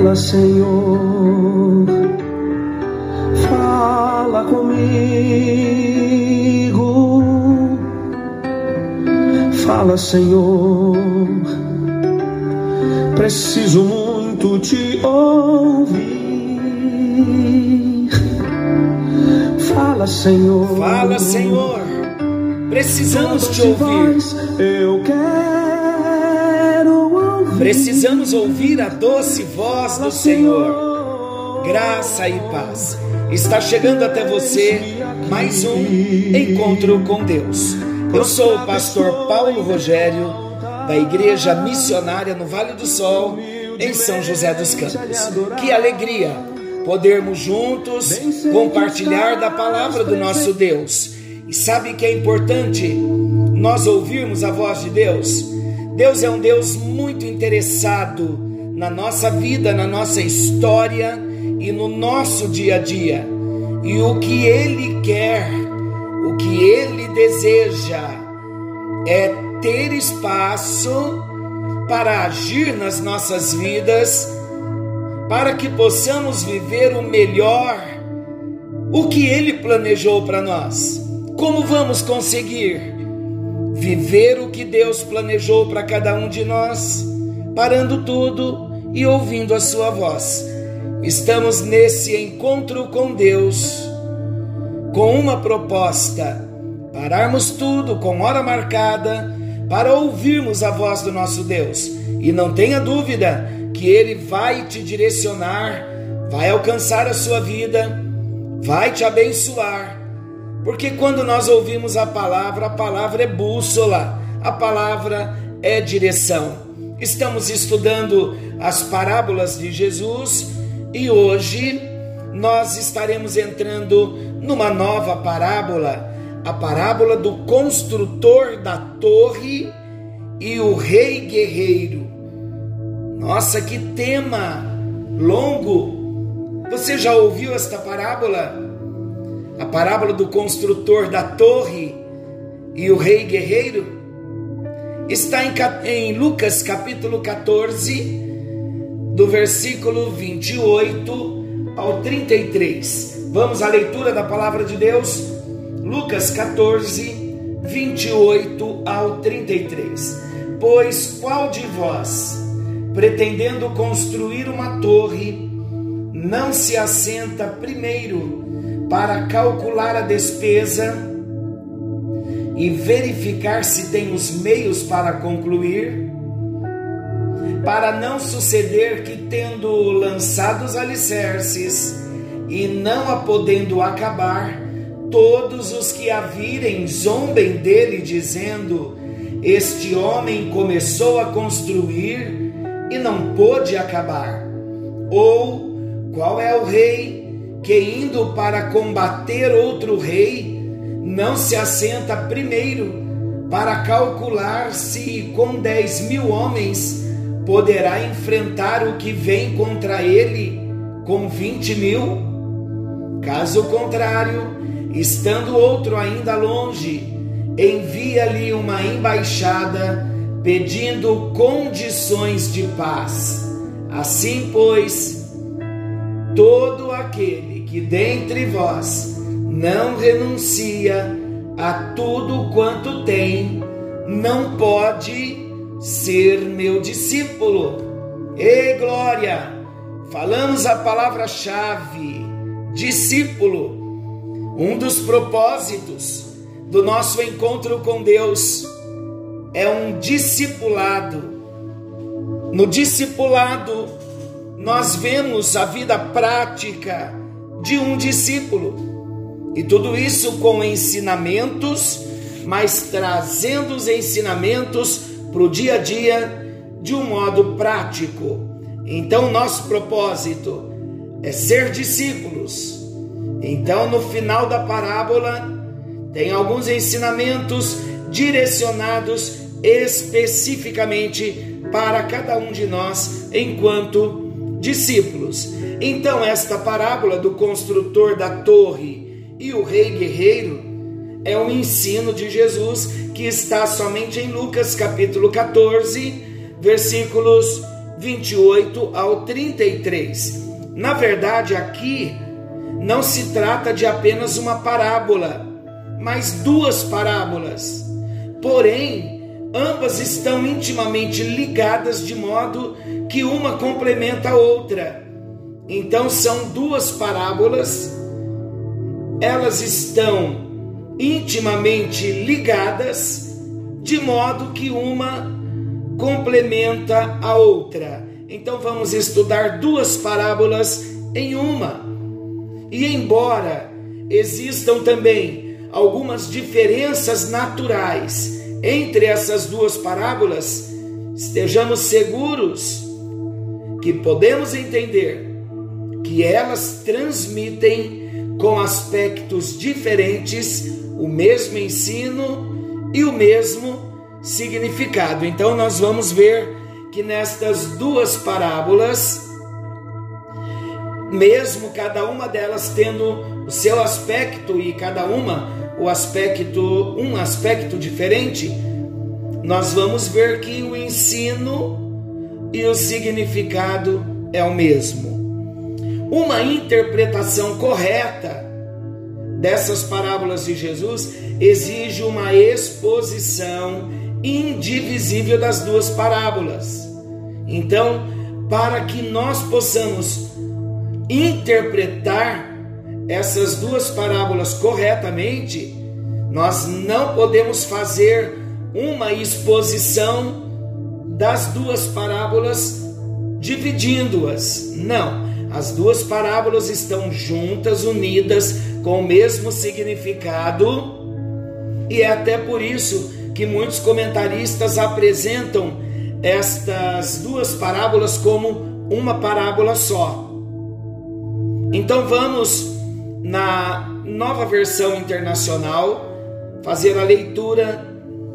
Fala, Senhor, fala comigo. Fala, Senhor, preciso muito te ouvir. Fala, Senhor. Fala, Senhor. Precisamos te ouvir. Eu quero. Precisamos ouvir a doce voz do Senhor. Graça e paz. Está chegando até você mais um encontro com Deus. Eu sou o pastor Paulo Rogério, da Igreja Missionária no Vale do Sol, em São José dos Campos. Que alegria podermos juntos compartilhar da palavra do nosso Deus. E sabe que é importante nós ouvirmos a voz de Deus? Deus é um Deus muito interessado na nossa vida, na nossa história e no nosso dia a dia. E o que Ele quer, o que Ele deseja é ter espaço para agir nas nossas vidas, para que possamos viver o melhor, o que Ele planejou para nós. Como vamos conseguir viver o que Deus planejou para cada um de nós, parando tudo e ouvindo a Sua voz? Estamos nesse encontro com Deus com uma proposta: pararmos tudo com hora marcada para ouvirmos a voz do nosso Deus. E não tenha dúvida que Ele vai te direcionar, vai alcançar a sua vida, vai te abençoar. Porque quando nós ouvimos a palavra, a palavra é bússola, a palavra é direção. Estamos estudando as parábolas de Jesus e hoje nós estaremos entrando numa nova parábola, a parábola do construtor da torre e o rei guerreiro. Nossa, que tema longo! Você já ouviu esta parábola? A parábola do construtor da torre e o rei guerreiro? Está em, em Lucas capítulo 14, do versículo 28 ao 33. Vamos à leitura da palavra de Deus? Lucas 14, 28 ao 33. Pois qual de vós, pretendendo construir uma torre, não se assenta primeiro para calcular a despesa e verificar se tem os meios para concluir? para não suceder que, tendo lançado os alicerces e não a podendo acabar, todos os que a virem zombem dele, dizendo: Este homem começou a construir e não pôde acabar. Ou qual é o rei que, indo para combater outro rei, não se assenta primeiro para calcular se com dez mil homens poderá enfrentar o que vem contra ele com vinte mil? Caso contrário, estando outro ainda longe, envia-lhe uma embaixada pedindo condições de paz. Assim, pois, todo aquele que dentre vós não renuncia a tudo quanto tem, não pode ser meu discípulo. E glória! Falamos a palavra-chave, discípulo. Um dos propósitos do nosso encontro com Deus é um discipulado. No discipulado, nós vemos a vida prática de um discípulo. E tudo isso com ensinamentos, mas trazendo os ensinamentos para o dia a dia de um modo prático. Então, nosso propósito é ser discípulos. Então, no final da parábola, tem alguns ensinamentos direcionados especificamente para cada um de nós enquanto discípulos. Então, esta parábola do construtor da torre e o rei guerreiro é um ensino de Jesus que está somente em Lucas capítulo 14, versículos 28 ao 33. Na verdade, aqui não se trata de apenas uma parábola, mas duas parábolas. Porém, ambas estão intimamente ligadas de modo que uma complementa a outra. Então, são duas parábolas, elas estão intimamente ligadas, de modo que uma complementa a outra. Então vamos estudar duas parábolas em uma. E embora existam também algumas diferenças naturais entre essas duas parábolas, estejamos seguros que podemos entender que elas transmitem com aspectos diferentes o mesmo ensino e o mesmo significado. Então, nós vamos ver que nestas duas parábolas, mesmo cada uma delas tendo o seu aspecto e cada uma o aspecto um aspecto diferente, nós vamos ver que o ensino e o significado é o mesmo. Uma interpretação correta dessas parábolas de Jesus exige uma exposição indivisível das duas parábolas. Então, para que nós possamos interpretar essas duas parábolas corretamente, nós não podemos fazer uma exposição das duas parábolas dividindo-as. Não, as duas parábolas estão juntas, unidas, com o mesmo significado, e é até por isso que muitos comentaristas apresentam estas duas parábolas como uma parábola só. Então vamos na nova versão internacional fazer a leitura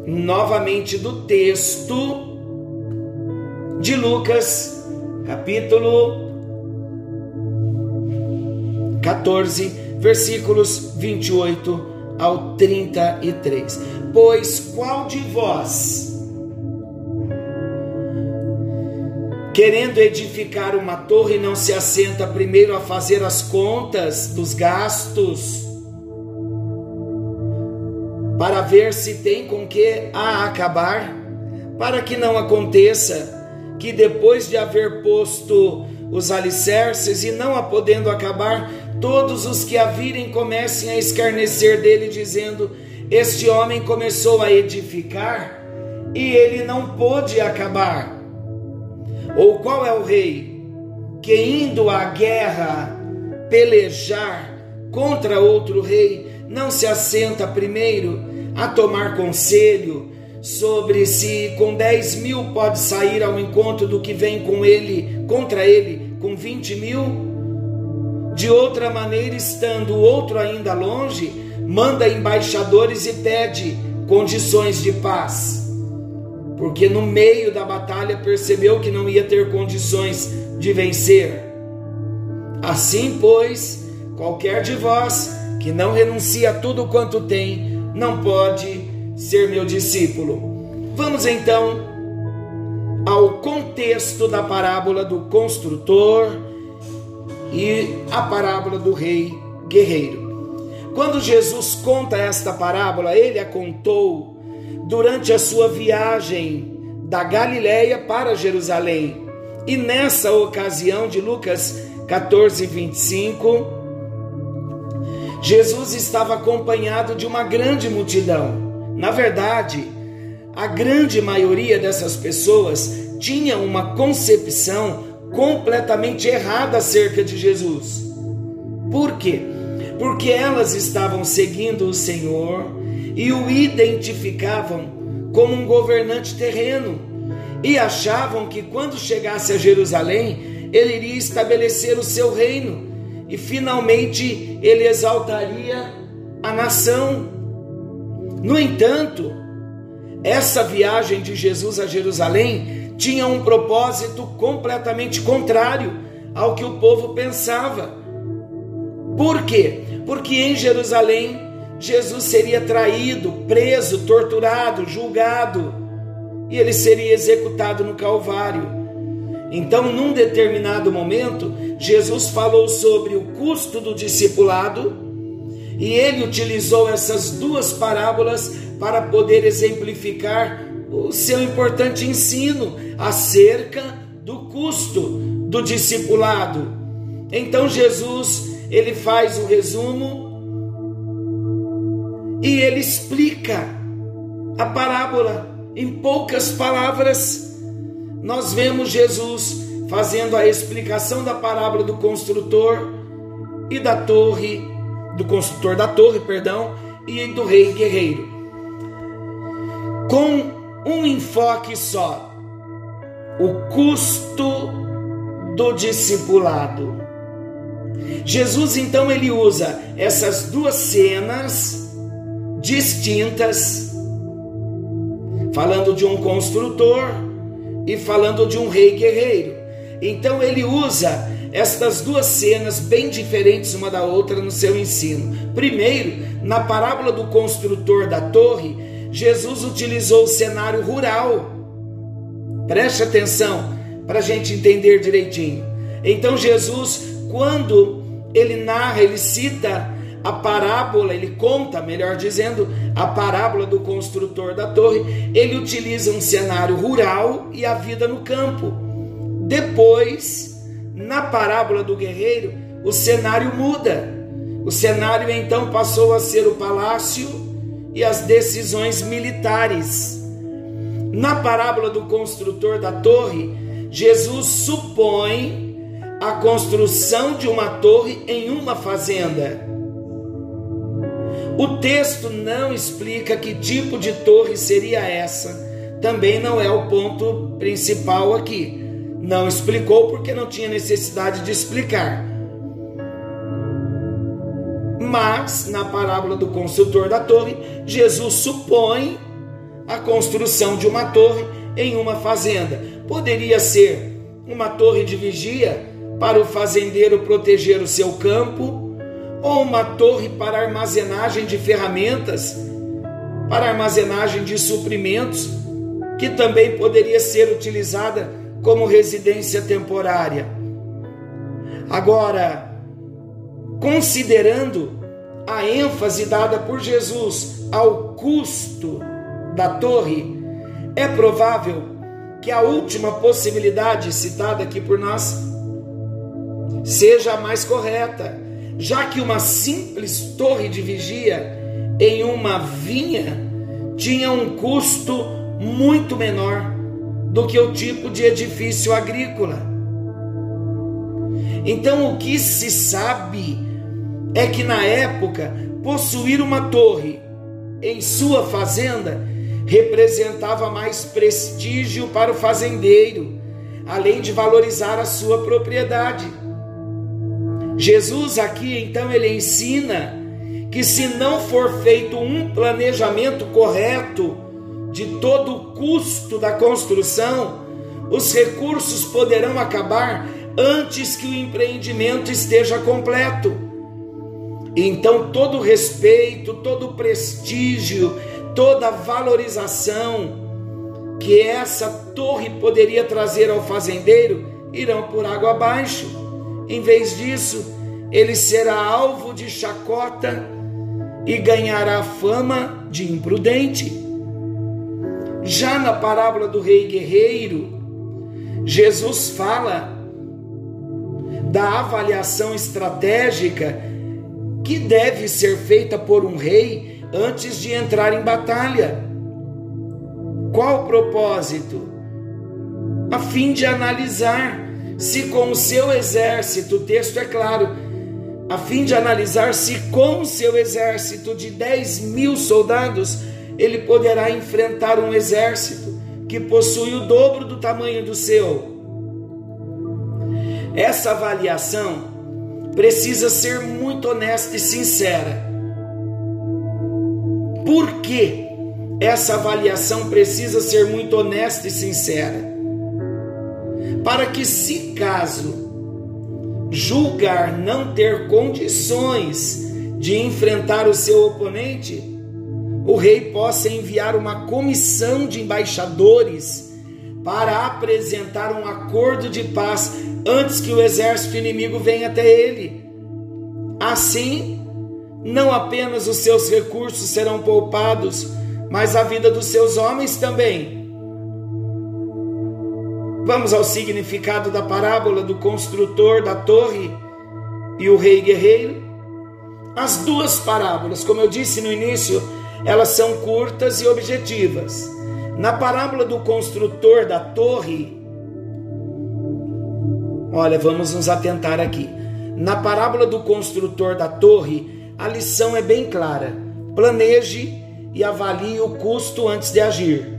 novamente do texto de Lucas, capítulo 14, versículos 28 ao 33. Pois qual de vós, querendo edificar uma torre, não se assenta primeiro a fazer as contas dos gastos, para ver se tem com que a acabar, para que não aconteça que depois de haver posto os alicerces e não a podendo acabar, todos os que a virem comecem a escarnecer dele, dizendo: Este homem começou a edificar e ele não pôde acabar. Ou qual é o rei que, indo à guerra, pelejar contra outro rei, não se assenta primeiro a tomar conselho sobre se com 10 mil pode sair ao encontro do que vem com ele, contra ele, com 20 mil? De outra maneira, estando o outro ainda longe, manda embaixadores e pede condições de paz. Porque no meio da batalha percebeu que não ia ter condições de vencer. Assim, pois, qualquer de vós que não renuncia a tudo quanto tem, não pode ser meu discípulo. Vamos então ao contexto da parábola do construtor e a parábola do rei guerreiro. Quando Jesus conta esta parábola, ele a contou durante a sua viagem da Galiléia para Jerusalém. E nessa ocasião de Lucas 14, 25, Jesus estava acompanhado de uma grande multidão. Na verdade, a grande maioria dessas pessoas tinha uma concepção completamente errada acerca de Jesus. Por quê? Porque elas estavam seguindo o Senhor e o identificavam como um governante terreno e achavam que quando chegasse a Jerusalém, ele iria estabelecer o seu reino e finalmente ele exaltaria a nação. No entanto, essa viagem de Jesus a Jerusalém tinha um propósito completamente contrário ao que o povo pensava. Por quê? Porque em Jerusalém Jesus seria traído, preso, torturado, julgado e ele seria executado no Calvário. Então, num determinado momento, Jesus falou sobre o custo do discipulado e ele utilizou essas duas parábolas para poder exemplificar o seu importante ensino acerca do custo do discipulado. Então Jesus, ele faz o resumo e ele explica a parábola em poucas palavras. Nós vemos Jesus fazendo a explicação da parábola do construtor e da torre, do construtor da torre, perdão, e do rei guerreiro. Com um enfoque só: o custo do discipulado. Jesus então ele usa essas duas cenas distintas, falando de um construtor e falando de um rei guerreiro. Então ele usa estas duas cenas bem diferentes uma da outra no seu ensino. Primeiro, na parábola do construtor da torre, Jesus utilizou o cenário rural. Preste atenção para a gente entender direitinho. Então, Jesus, quando ele narra, ele cita a parábola, ele conta, melhor dizendo, a parábola do construtor da torre, ele utiliza um cenário rural e a vida no campo. Depois, na parábola do guerreiro, o cenário muda. O cenário então passou a ser o palácio e as decisões militares. Na parábola do construtor da torre, Jesus supõe a construção de uma torre em uma fazenda. O texto não explica que tipo de torre seria essa. Também não é o ponto principal aqui. Não explicou porque não tinha necessidade de explicar. Mas, na parábola do construtor da torre, Jesus supõe a construção de uma torre em uma fazenda. Poderia ser uma torre de vigia para o fazendeiro proteger o seu campo, ou uma torre para armazenagem de ferramentas, para armazenagem de suprimentos, que também poderia ser utilizada como residência temporária. Agora, considerando a ênfase dada por Jesus ao custo da torre, é provável que a última possibilidade citada aqui por nós seja a mais correta, já que uma simples torre de vigia em uma vinha tinha um custo muito menor do que o tipo de edifício agrícola. Então, o que se sabe é que na época possuir uma torre em sua fazenda representava mais prestígio para o fazendeiro, além de valorizar a sua propriedade. Jesus aqui então ele ensina que se não for feito um planejamento correto de todo o custo da construção, os recursos poderão acabar antes que o empreendimento esteja completo. Então, todo respeito, todo prestígio, toda valorização que essa torre poderia trazer ao fazendeiro irão por água abaixo. Em vez disso, ele será alvo de chacota e ganhará fama de imprudente. Já na parábola do rei guerreiro, Jesus fala da avaliação estratégica que deve ser feita por um rei antes de entrar em batalha. Qual o propósito? A fim de analisar se com o seu exército, o texto é claro, a fim de analisar se com o seu exército de 10 mil soldados ele poderá enfrentar um exército que possui o dobro do tamanho do seu. Essa avaliação precisa ser muito honesta e sincera. Por que essa avaliação precisa ser muito honesta e sincera? Para que, se caso julgar não ter condições de enfrentar o seu oponente, o rei possa enviar uma comissão de embaixadores para apresentar um acordo de paz antes que o exército inimigo venha até ele. Assim, não apenas os seus recursos serão poupados, mas a vida dos seus homens também. Vamos ao significado da parábola do construtor da torre e o rei guerreiro. As duas parábolas, como eu disse no início, elas são curtas e objetivas. Na parábola do construtor da torre, olha, vamos nos atentar aqui. Na parábola do construtor da torre, a lição é bem clara: planeje e avalie o custo antes de agir.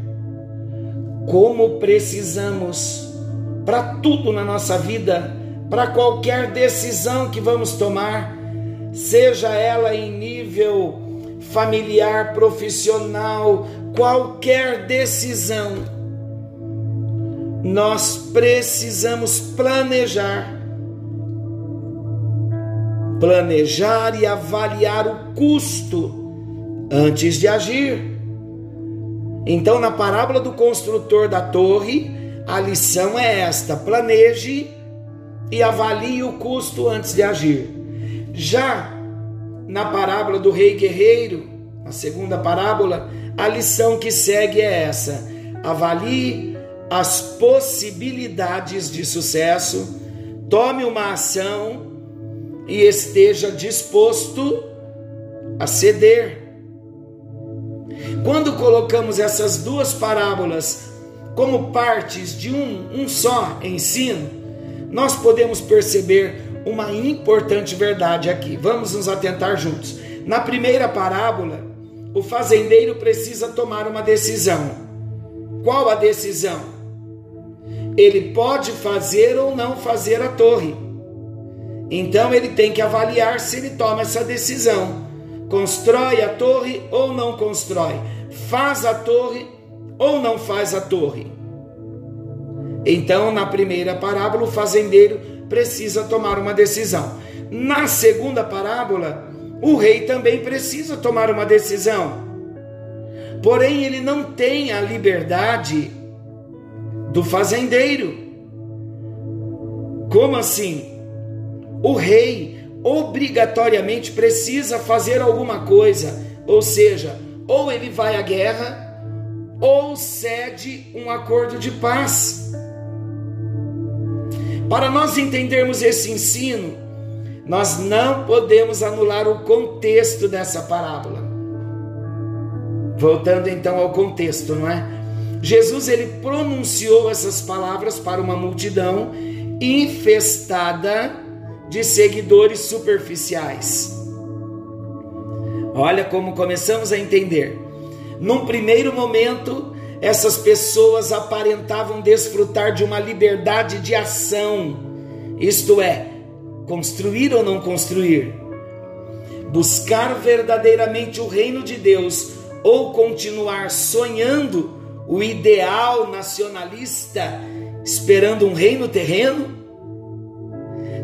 Como precisamos, para tudo na nossa vida, para qualquer decisão que vamos tomar, seja ela em nível familiar, profissional, qualquer decisão, nós precisamos planejar planejar e avaliar o custo antes de agir. Então, na parábola do construtor da torre, a lição é esta: planeje e avalie o custo antes de agir. Já na parábola do rei guerreiro, a segunda parábola, a lição que segue é essa: avalie as possibilidades de sucesso, tome uma ação e esteja disposto a ceder. Quando colocamos essas duas parábolas como partes de um, um só ensino, nós podemos perceber uma importante verdade aqui. Vamos nos atentar juntos. Na primeira parábola, o fazendeiro precisa tomar uma decisão. Qual a decisão? Ele pode fazer ou não fazer a torre. Então ele tem que avaliar se ele toma essa decisão. Constrói a torre ou não constrói? Faz a torre ou não faz a torre? Então, na primeira parábola, o fazendeiro precisa tomar uma decisão. Na segunda parábola, o rei também precisa tomar uma decisão. Porém, ele não tem a liberdade do fazendeiro. Como assim? o rei obrigatoriamente precisa fazer alguma coisa, ou seja, ou ele vai à guerra ou cede um acordo de paz. Para nós entendermos esse ensino, nós não podemos anular o contexto dessa parábola. Voltando então ao contexto, não é? Jesus ele pronunciou essas palavras para uma multidão infestada de seguidores superficiais. Olha como começamos a entender. Num primeiro momento, essas pessoas aparentavam desfrutar de uma liberdade de ação, isto é, construir ou não construir, buscar verdadeiramente o reino de Deus ou continuar sonhando o ideal nacionalista, esperando um reino terreno?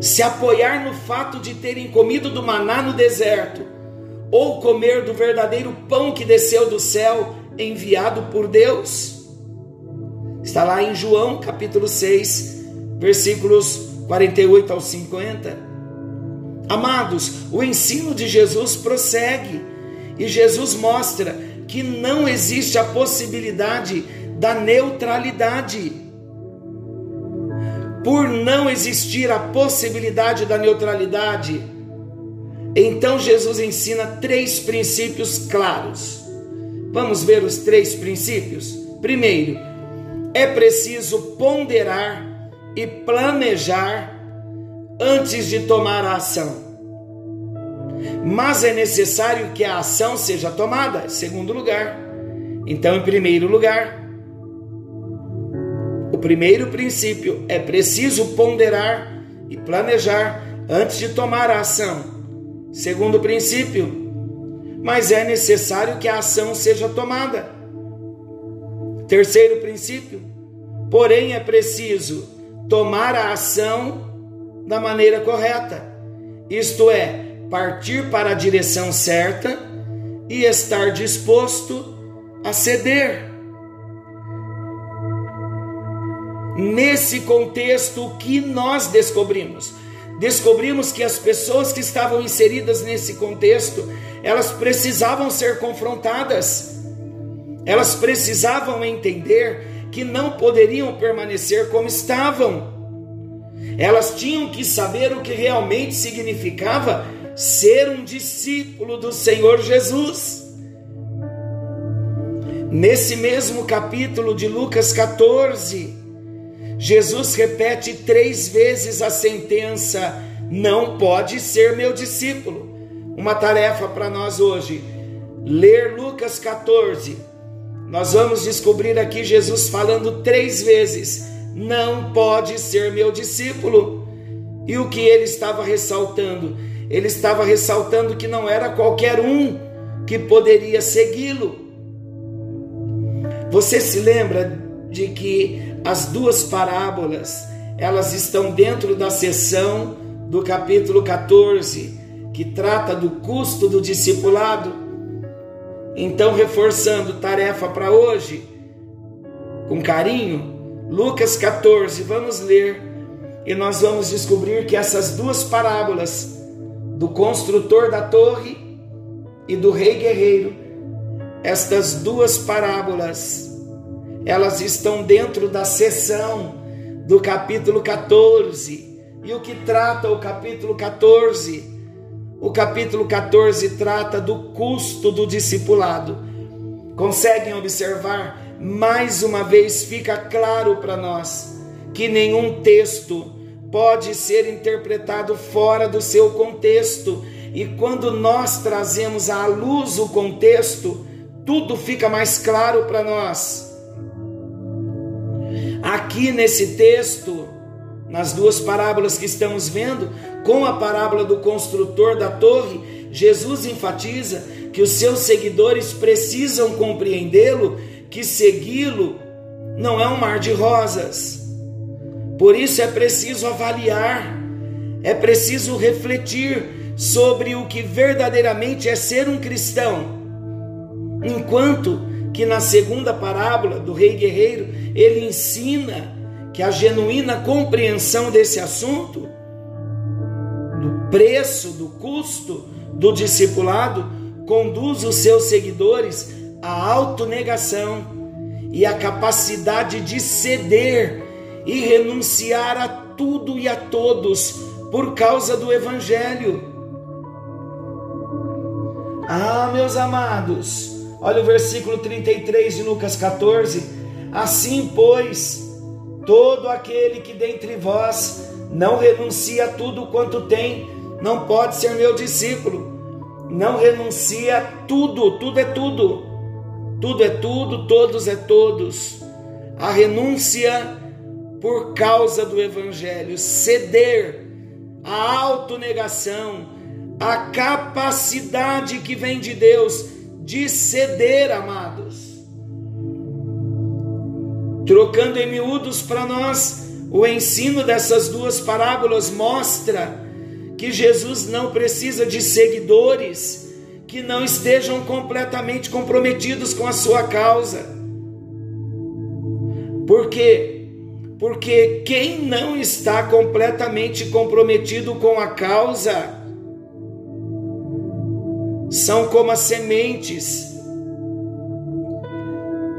Se apoiar no fato de terem comido do maná no deserto, ou comer do verdadeiro pão que desceu do céu, enviado por Deus? Está lá em João capítulo 6, versículos 48 ao 50. Amados, o ensino de Jesus prossegue e Jesus mostra que não existe a possibilidade da neutralidade por não existir a possibilidade da neutralidade, então Jesus ensina três princípios claros. Vamos ver os três princípios? Primeiro, é preciso ponderar e planejar antes de tomar a ação. Mas é necessário que a ação seja tomada. Segundo lugar, então, em primeiro lugar, primeiro princípio é preciso ponderar e planejar antes de tomar a ação. Segundo princípio, mas é necessário que a ação seja tomada. Terceiro princípio, porém é preciso tomar a ação da maneira correta, isto é, partir para a direção certa e estar disposto a ceder. Nesse contexto, o que nós descobrimos? Descobrimos que as pessoas que estavam inseridas nesse contexto, elas precisavam ser confrontadas. Elas precisavam entender que não poderiam permanecer como estavam. Elas tinham que saber o que realmente significava ser um discípulo do Senhor Jesus. Nesse mesmo capítulo de Lucas 14, Jesus repete três vezes a sentença: não pode ser meu discípulo. Uma tarefa para nós hoje: ler Lucas 14. Nós vamos descobrir aqui Jesus falando três vezes: não pode ser meu discípulo. E o que ele estava ressaltando? Ele estava ressaltando que não era qualquer um que poderia segui-lo. Você se lembra de que as duas parábolas, elas estão dentro da seção do capítulo 14, que trata do custo do discipulado? Então, reforçando tarefa para hoje, com carinho, Lucas 14, vamos ler e nós vamos descobrir que essas duas parábolas, do construtor da torre e do rei guerreiro, estas duas parábolas, elas estão dentro da seção do capítulo 14. E o que trata o capítulo 14? O capítulo 14 trata do custo do discipulado. Conseguem observar? Mais uma vez fica claro para nós que nenhum texto pode ser interpretado fora do seu contexto. E quando nós trazemos à luz o contexto, tudo fica mais claro para nós. Aqui nesse texto, nas duas parábolas que estamos vendo, com a parábola do construtor da torre, Jesus enfatiza que os seus seguidores precisam compreendê-lo, que segui-lo não é um mar de rosas. Por isso é preciso avaliar, é preciso refletir sobre o que verdadeiramente é ser um cristão Enquanto que na segunda parábola do rei guerreiro, ele ensina que a genuína compreensão desse assunto, preço, do custo do discipulado, conduz os seus seguidores à autonegação e à capacidade de ceder e renunciar a tudo e a todos por causa do Evangelho. Ah, meus amados, Olha o versículo 33 de Lucas 14. Assim, pois, todo aquele que dentre vós não renuncia a tudo quanto tem, não pode ser meu discípulo. Não renuncia a tudo, tudo é tudo. Tudo é tudo, todos é todos. A renúncia por causa do evangelho, ceder, a autonegação, a capacidade que vem de Deus de ceder, amados. Trocando em miúdos para nós, o ensino dessas duas parábolas mostra que Jesus não precisa de seguidores que não estejam completamente comprometidos com a sua causa. Por quê? Porque quem não está completamente comprometido com a causa, são como as sementes.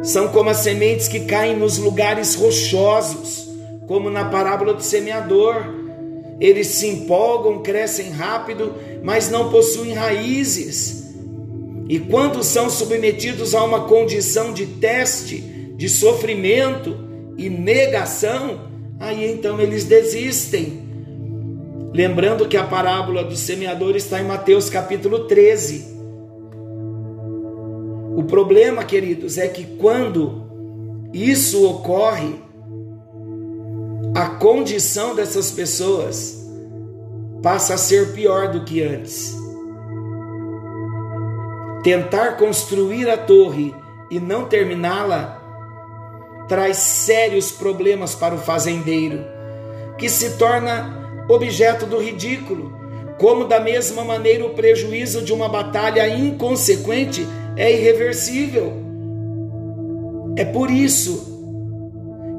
São como as sementes que caem nos lugares rochosos, como na parábola do semeador. Eles se empolgam, crescem rápido, mas não possuem raízes. E quando são submetidos a uma condição de teste, de sofrimento e negação, aí então eles desistem. Lembrando que a parábola do semeador está em Mateus capítulo 13. O problema, queridos, é que quando isso ocorre, a condição dessas pessoas passa a ser pior do que antes. Tentar construir a torre e não terminá-la traz sérios problemas para o fazendeiro, que se torna objeto do ridículo, como da mesma maneira o prejuízo de uma batalha inconsequente é irreversível. É por isso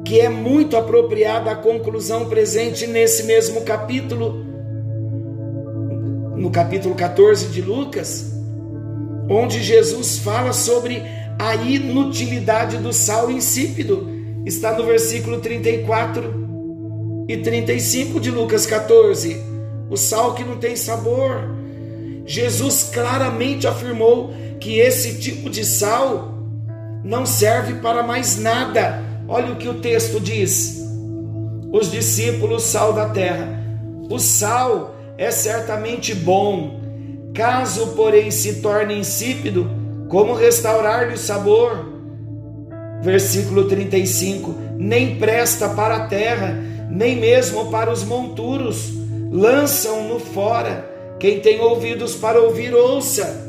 que é muito apropriada a conclusão presente nesse mesmo capítulo, no capítulo 14 de Lucas, onde Jesus fala sobre a inutilidade do sal insípido. Está no versículo 34 e 35 de Lucas 14. O sal que não tem sabor. Jesus claramente afirmou que esse tipo de sal não serve para mais nada. Olha o que o texto diz. Os discípulos, sal da terra. O sal é certamente bom, caso, porém, se torne insípido, como restaurar-lhe o sabor? Versículo 35: Nem presta para a terra, nem mesmo para os monturos, lançam-no fora. Quem tem ouvidos para ouvir, ouça.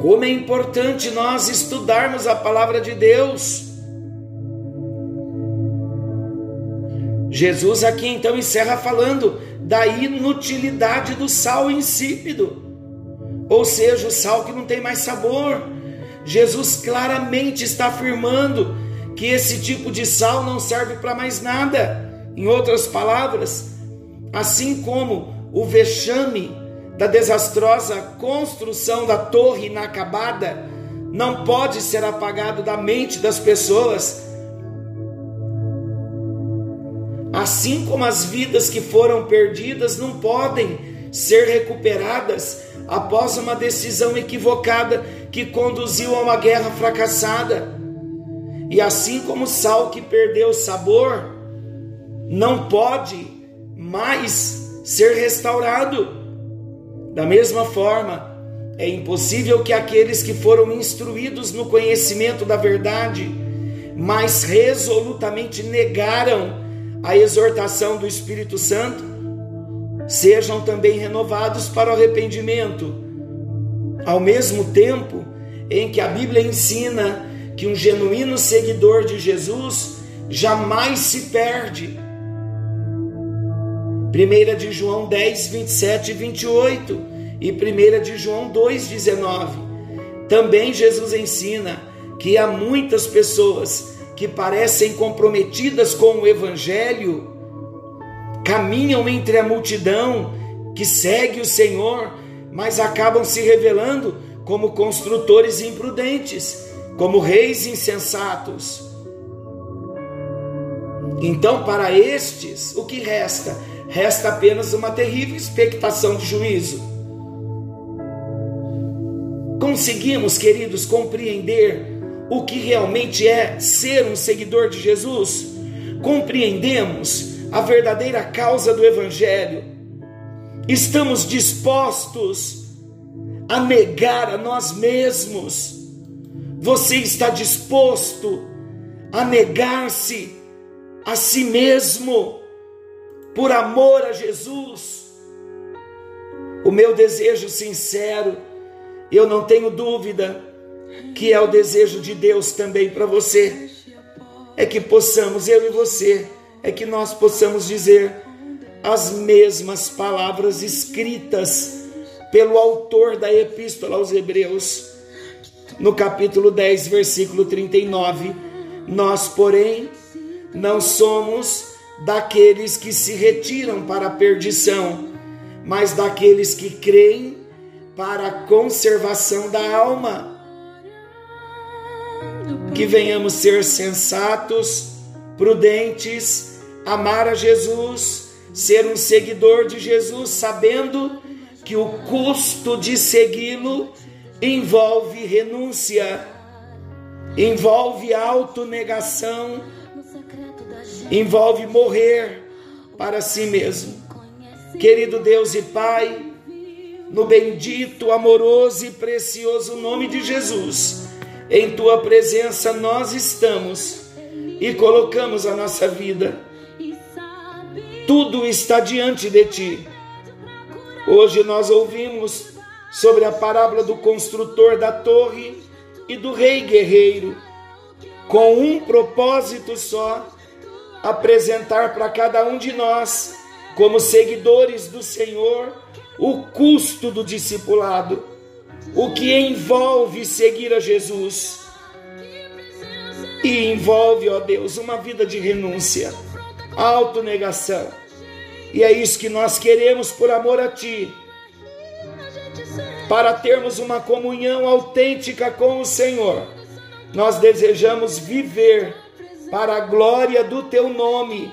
Como é importante nós estudarmos a palavra de Deus. Jesus aqui então encerra falando da inutilidade do sal insípido ou seja, o sal que não tem mais sabor. Jesus claramente está afirmando que esse tipo de sal não serve para mais nada. Em outras palavras, assim como o vexame da desastrosa construção da torre inacabada não pode ser apagado da mente das pessoas, assim como as vidas que foram perdidas não podem ser recuperadas após uma decisão equivocada que conduziu a uma guerra fracassada. E assim como o sal que perdeu o sabor, não pode mais ser restaurado. Da mesma forma, é impossível que aqueles que foram instruídos no conhecimento da verdade, mas resolutamente negaram a exortação do Espírito Santo, sejam também renovados para o arrependimento. Ao mesmo tempo em que a Bíblia ensina que um genuíno seguidor de Jesus jamais se perde. 1 de João 10, 27 e 28 e 1 de João 2, 19. Também Jesus ensina que há muitas pessoas que parecem comprometidas com o Evangelho, caminham entre a multidão que segue o Senhor, mas acabam se revelando como construtores imprudentes, como reis insensatos. Então, para estes, o que resta? Resta apenas uma terrível expectação de juízo. Conseguimos, queridos, compreender o que realmente é ser um seguidor de Jesus? Compreendemos a verdadeira causa do Evangelho. Estamos dispostos a negar a nós mesmos. Você está disposto a negar-se a si mesmo por amor a Jesus? O meu desejo sincero, eu não tenho dúvida que é o desejo de Deus também para você, é que possamos, eu e você, é que nós possamos dizer as mesmas palavras escritas pelo autor da epístola aos Hebreus, no capítulo 10, versículo 39. Nós, porém, não somos daqueles que se retiram para a perdição, mas daqueles que creem para a conservação da alma. Que venhamos ser sensatos, prudentes, amar a Jesus, ser um seguidor de Jesus, sabendo que o custo de segui-lo envolve renúncia, envolve autonegação, envolve morrer para si mesmo. Querido Deus e Pai, no bendito, amoroso e precioso nome de Jesus, em tua presença nós estamos e colocamos a nossa vida. Tudo está diante de ti. Hoje nós ouvimos sobre a parábola do construtor da torre e do rei guerreiro, com um propósito só: apresentar para cada um de nós, como seguidores do Senhor, o custo do discipulado, o que envolve seguir a Jesus e envolve, ó Deus, uma vida de renúncia, autonegação. E é isso que nós queremos por amor a Ti, para termos uma comunhão autêntica com o Senhor. Nós desejamos viver para a glória do Teu nome.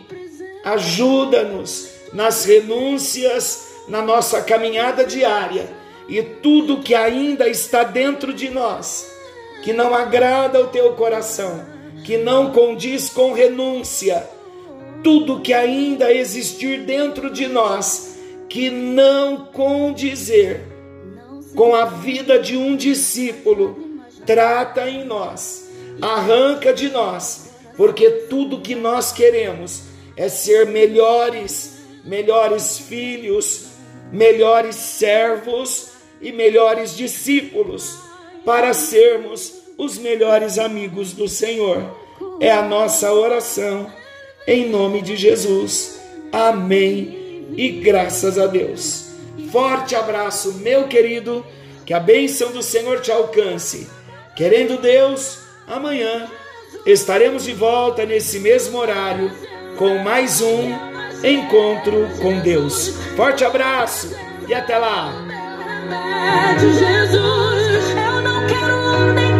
Ajuda-nos nas renúncias, na nossa caminhada diária e tudo que ainda está dentro de nós, que não agrada o Teu coração que não condiz com renúncia, tudo que ainda existir dentro de nós que não condizer com a vida de um discípulo, trata em nós, arranca de nós, porque tudo que nós queremos é ser melhores, melhores filhos, melhores servos e melhores discípulos, para sermos os melhores amigos do Senhor. É a nossa oração, em nome de Jesus. Amém e graças a Deus. Forte abraço, meu querido, que a bênção do Senhor te alcance. Querendo Deus, amanhã estaremos de volta nesse mesmo horário com mais um encontro com Deus. Forte abraço e até lá. Jesus, eu não quero nem